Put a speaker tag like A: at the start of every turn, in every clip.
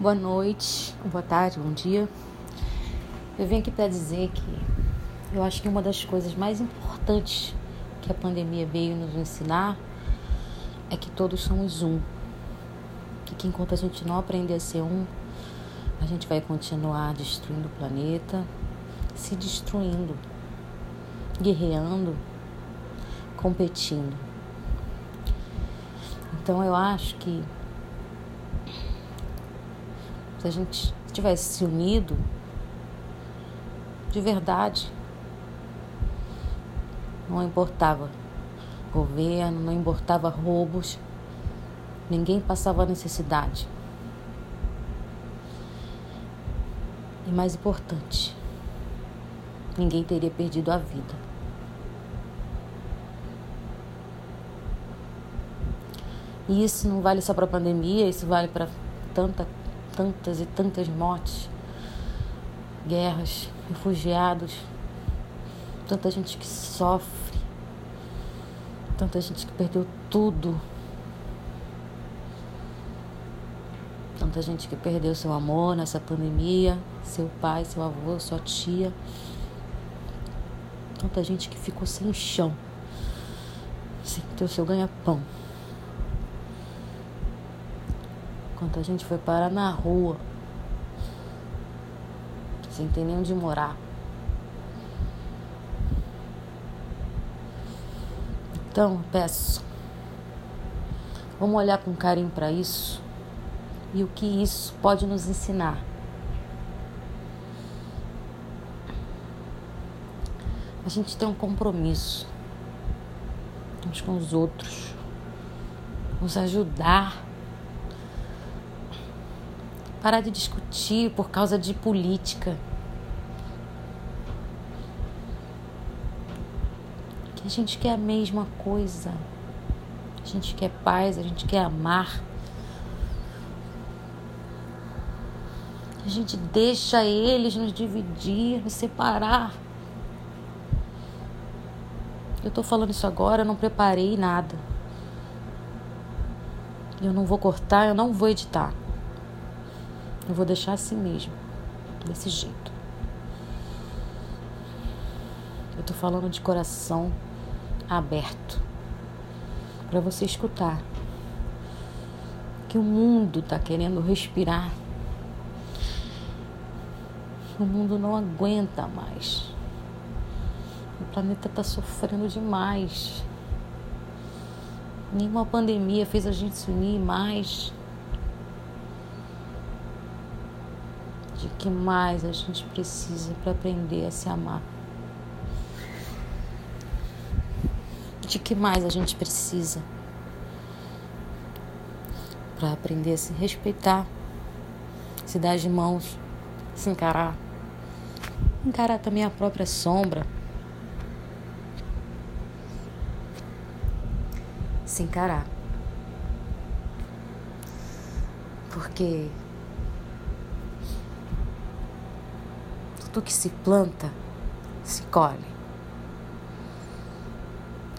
A: Boa noite, boa tarde, bom dia. Eu vim aqui para dizer que eu acho que uma das coisas mais importantes que a pandemia veio nos ensinar é que todos somos um. E que enquanto a gente não aprender a ser um, a gente vai continuar destruindo o planeta, se destruindo, guerreando, competindo. Então eu acho que se a gente tivesse se unido de verdade, não importava governo, não importava roubos, ninguém passava necessidade. E mais importante, ninguém teria perdido a vida. E isso não vale só para a pandemia, isso vale para tanta tantas e tantas mortes, guerras, refugiados, tanta gente que sofre, tanta gente que perdeu tudo, tanta gente que perdeu seu amor nessa pandemia, seu pai, seu avô, sua tia, tanta gente que ficou sem chão, sem ter o seu ganha-pão. Quanta gente foi parar na rua, sem ter nem onde morar. Então, peço, vamos olhar com carinho para isso e o que isso pode nos ensinar. A gente tem um compromisso uns com os outros, nos ajudar Parar de discutir por causa de política. Que a gente quer a mesma coisa. A gente quer paz, a gente quer amar. A gente deixa eles nos dividir, nos separar. Eu tô falando isso agora, eu não preparei nada. Eu não vou cortar, eu não vou editar. Eu vou deixar assim mesmo, desse jeito. Eu tô falando de coração aberto para você escutar que o mundo tá querendo respirar. O mundo não aguenta mais. O planeta tá sofrendo demais. Nenhuma pandemia fez a gente se unir mais. De que mais a gente precisa para aprender a se amar. De que mais a gente precisa para aprender a se respeitar, se dar de mãos, se encarar. Encarar também a própria sombra. Se encarar. Porque tudo que se planta, se colhe.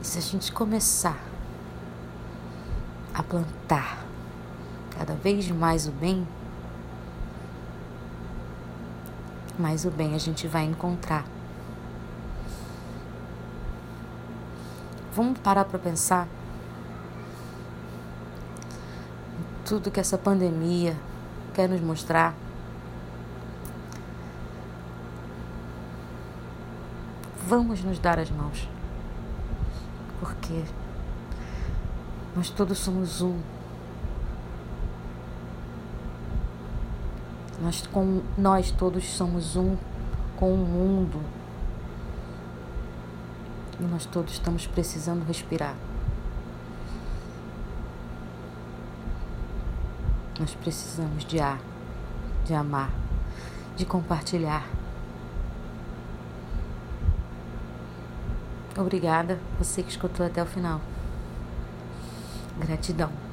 A: E se a gente começar a plantar cada vez mais o bem, mais o bem a gente vai encontrar. Vamos parar para pensar em tudo que essa pandemia quer nos mostrar. Vamos nos dar as mãos. Porque nós todos somos um. Nós, com, nós todos somos um com o mundo. E nós todos estamos precisando respirar. Nós precisamos de ar, de amar, de compartilhar. Obrigada, você que escutou até o final. Gratidão.